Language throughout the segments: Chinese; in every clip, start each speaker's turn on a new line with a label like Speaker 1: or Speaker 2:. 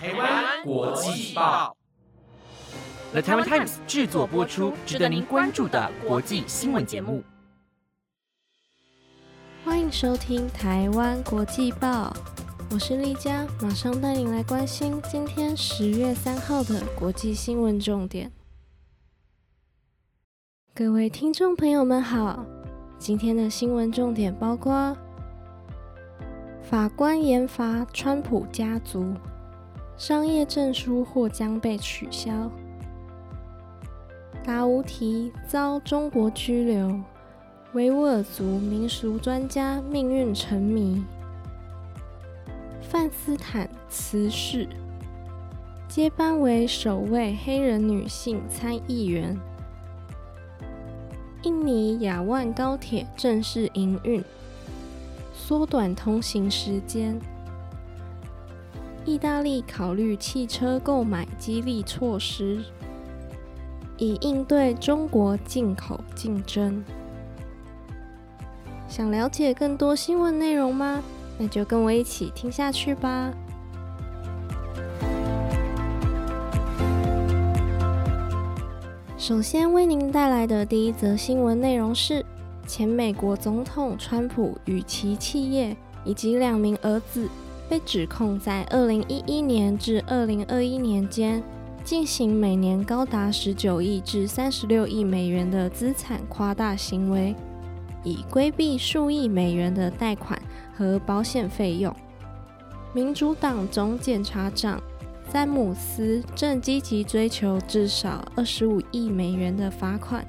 Speaker 1: 台湾国际报
Speaker 2: ，The Taiwan Times 制作播出，值得您关注的国际新闻节目。
Speaker 3: 欢迎收听台湾国际报，我是丽佳，马上带您来关心今天十月三号的国际新闻重点。各位听众朋友们好，今天的新闻重点包括：法官严罚川普家族。商业证书或将被取消。达乌提遭中国拘留。维吾尔族民俗专家命运成谜。范斯坦辞世，接班为首位黑人女性参议员。印尼雅万高铁正式营运，缩短通行时间。意大利考虑汽车购买激励措施，以应对中国进口竞争。想了解更多新闻内容吗？那就跟我一起听下去吧。首先为您带来的第一则新闻内容是：前美国总统川普与其企业以及两名儿子。被指控在二零一一年至二零二一年间进行每年高达十九亿至三十六亿美元的资产夸大行为，以规避数亿美元的贷款和保险费用。民主党总检察长詹姆斯正积极追求至少二十五亿美元的罚款。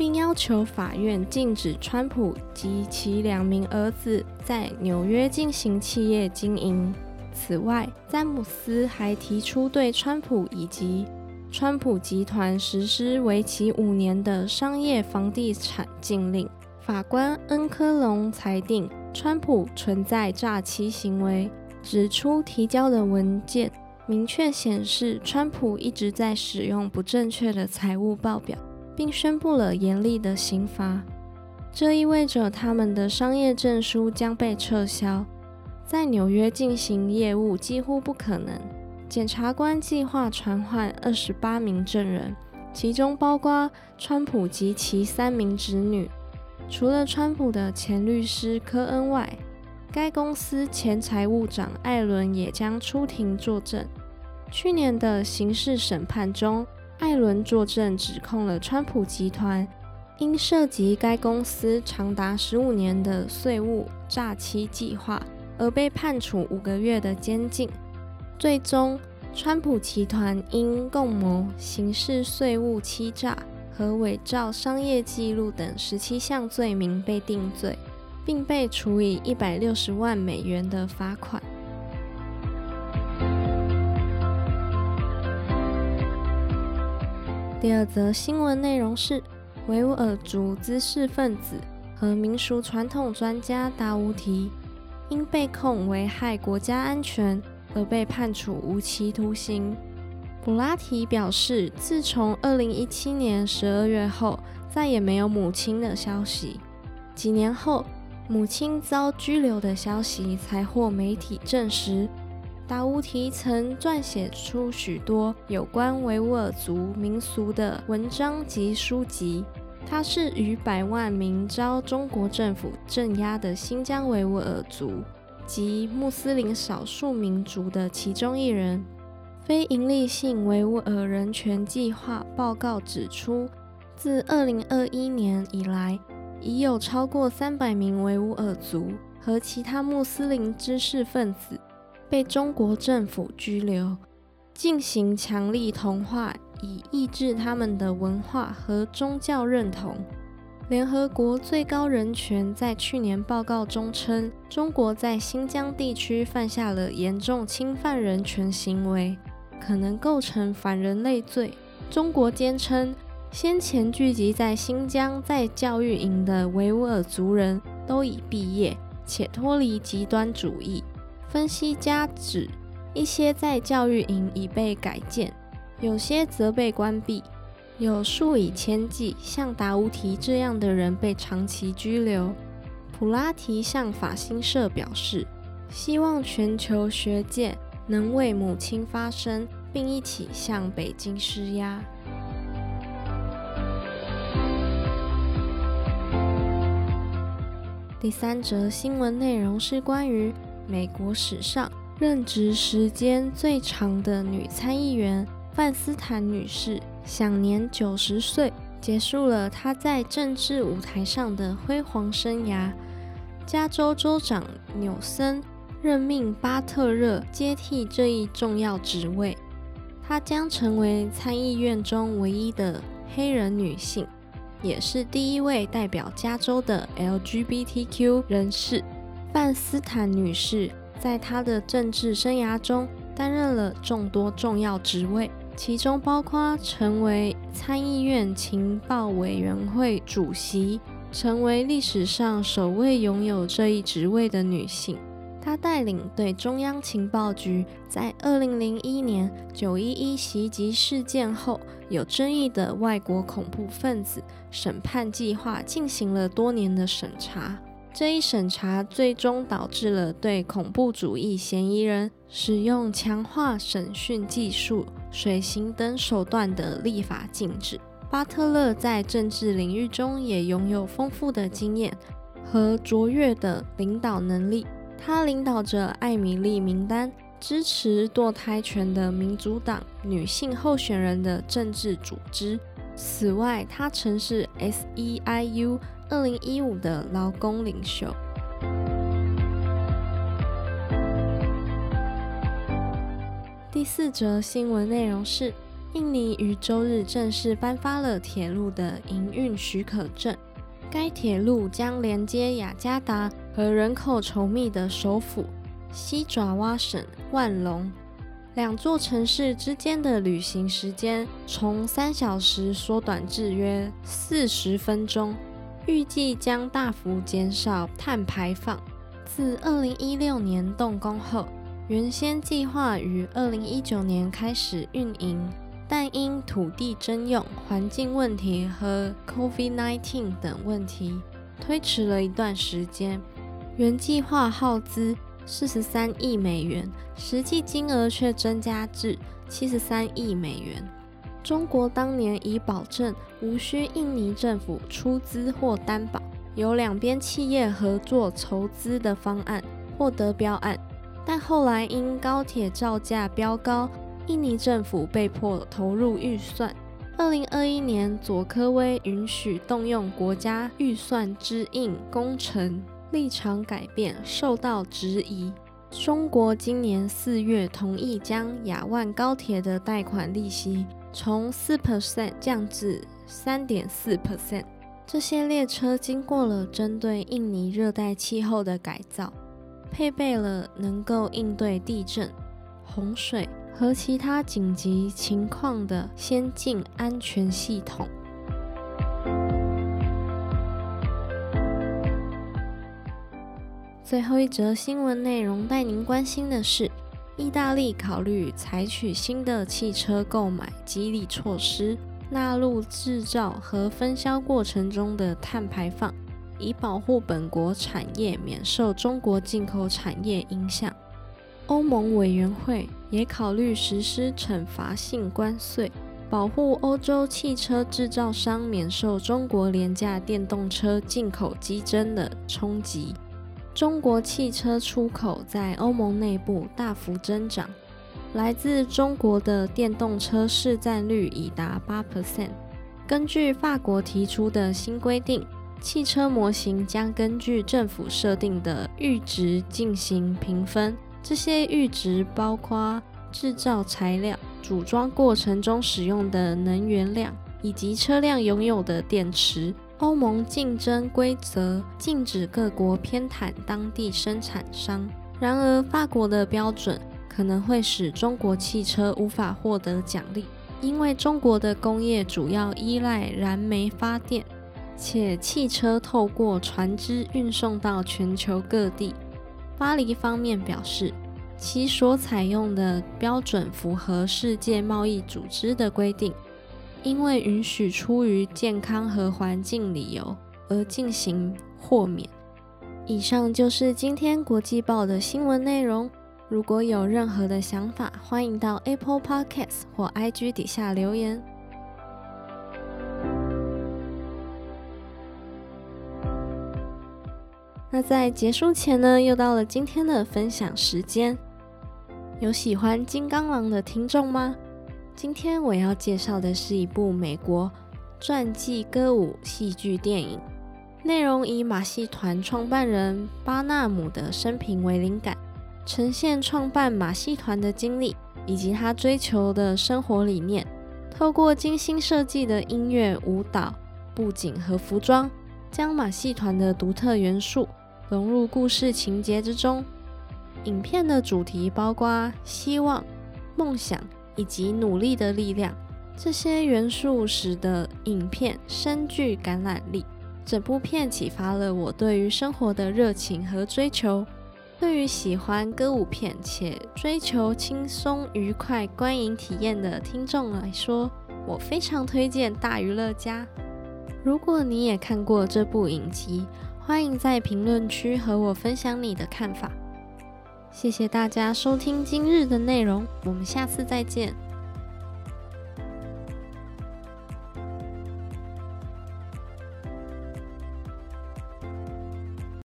Speaker 3: 并要求法院禁止川普及其两名儿子在纽约进行企业经营。此外，詹姆斯还提出对川普以及川普集团实施为期五年的商业房地产禁令。法官恩科隆裁定川普存在诈欺行为，指出提交的文件明确显示川普一直在使用不正确的财务报表。并宣布了严厉的刑罚，这意味着他们的商业证书将被撤销，在纽约进行业务几乎不可能。检察官计划传唤二十八名证人，其中包括川普及其三名侄女。除了川普的前律师科恩外，该公司前财务长艾伦也将出庭作证。去年的刑事审判中。艾伦作证指控了川普集团因涉及该公司长达十五年的税务诈欺计划而被判处五个月的监禁。最终，川普集团因共谋刑事税务欺诈和伪造商业记录等十七项罪名被定罪，并被处以一百六十万美元的罚款。第二则新闻内容是：维吾尔族知识分子和民俗传统专家达乌提因被控危害国家安全而被判处无期徒刑。普拉提表示，自从2017年12月后，再也没有母亲的消息。几年后，母亲遭拘留的消息才获媒体证实。达乌提曾撰写出许多有关维吾尔族民俗的文章及书籍。他是逾百万名遭中国政府镇压的新疆维吾尔族及穆斯林少数民族的其中一人。非营利性维吾尔人权计划报告指出，自2021年以来，已有超过300名维吾尔族和其他穆斯林知识分子。被中国政府拘留，进行强力同化，以抑制他们的文化和宗教认同。联合国最高人权在去年报告中称，中国在新疆地区犯下了严重侵犯人权行为，可能构成反人类罪。中国坚称，先前聚集在新疆在教育营的维吾尔族人都已毕业，且脱离极端主义。分析家指，一些在教育营已被改建，有些则被关闭，有数以千计像达乌提这样的人被长期拘留。普拉提向法新社表示，希望全球学界能为母亲发声，并一起向北京施压。第三则新闻内容是关于美国史上任职时间最长的女参议员范斯坦女士，享年九十岁，结束了她在政治舞台上的辉煌生涯。加州州长纽森任命巴特勒接替这一重要职位，她将成为参议院中唯一的黑人女性。也是第一位代表加州的 LGBTQ 人士，范斯坦女士，在她的政治生涯中担任了众多重要职位，其中包括成为参议院情报委员会主席，成为历史上首位拥有这一职位的女性。她带领对中央情报局在2001年911袭击事件后有争议的外国恐怖分子审判计划进行了多年的审查。这一审查最终导致了对恐怖主义嫌疑人使用强化审讯技术、水刑等手段的立法禁止。巴特勒在政治领域中也拥有丰富的经验和卓越的领导能力。他领导着艾米丽名单，支持堕胎权的民主党女性候选人的政治组织。此外，他曾是 SEIU 二零一五的劳工领袖。第四则新闻内容是：印尼于周日正式颁发了铁路的营运许可证。该铁路将连接雅加达和人口稠密的首府西爪哇省万隆两座城市之间的旅行时间从三小时缩短至约四十分钟，预计将大幅减少碳排放。自二零一六年动工后，原先计划于二零一九年开始运营。但因土地征用、环境问题和 COVID-19 等问题，推迟了一段时间。原计划耗资四十三亿美元，实际金额却增加至七十三亿美元。中国当年已保证无需印尼政府出资或担保，由两边企业合作筹资的方案获得标案，但后来因高铁造价飙高。印尼政府被迫投入预算。二零二一年，佐科威允许动用国家预算支应工程，立场改变受到质疑。中国今年四月同意将雅万高铁的贷款利息从四 percent 降至三点四 percent。这些列车经过了针对印尼热带气候的改造，配备了能够应对地震、洪水。和其他紧急情况的先进安全系统。最后一则新闻内容带您关心的是，意大利考虑采取新的汽车购买激励措施，纳入制造和分销过程中的碳排放，以保护本国产业免受中国进口产业影响。欧盟委员会也考虑实施惩罚性关税，保护欧洲汽车制造商免受中国廉价电动车进口激增的冲击。中国汽车出口在欧盟内部大幅增长，来自中国的电动车市占率已达八 percent。根据法国提出的新规定，汽车模型将根据政府设定的阈值进行评分。这些阈值包括制造材料、组装过程中使用的能源量，以及车辆拥有的电池。欧盟竞争规则禁止各国偏袒当地生产商。然而，法国的标准可能会使中国汽车无法获得奖励，因为中国的工业主要依赖燃煤发电，且汽车透过船只运送到全球各地。巴黎方面表示，其所采用的标准符合世界贸易组织的规定，因为允许出于健康和环境理由而进行豁免。以上就是今天国际报的新闻内容。如果有任何的想法，欢迎到 Apple Podcast 或 IG 底下留言。那在结束前呢，又到了今天的分享时间。有喜欢金刚狼的听众吗？今天我要介绍的是一部美国传记歌舞戏剧电影，内容以马戏团创办人巴纳姆的生平为灵感，呈现创办马戏团的经历以及他追求的生活理念。透过精心设计的音乐、舞蹈、布景和服装，将马戏团的独特元素。融入故事情节之中。影片的主题包括希望、梦想以及努力的力量，这些元素使得影片深具感染力。整部片启发了我对于生活的热情和追求。对于喜欢歌舞片且追求轻松愉快观影体验的听众来说，我非常推荐《大娱乐家》。如果你也看过这部影集，欢迎在评论区和我分享你的看法。谢谢大家收听今日的内容，我们下次再见。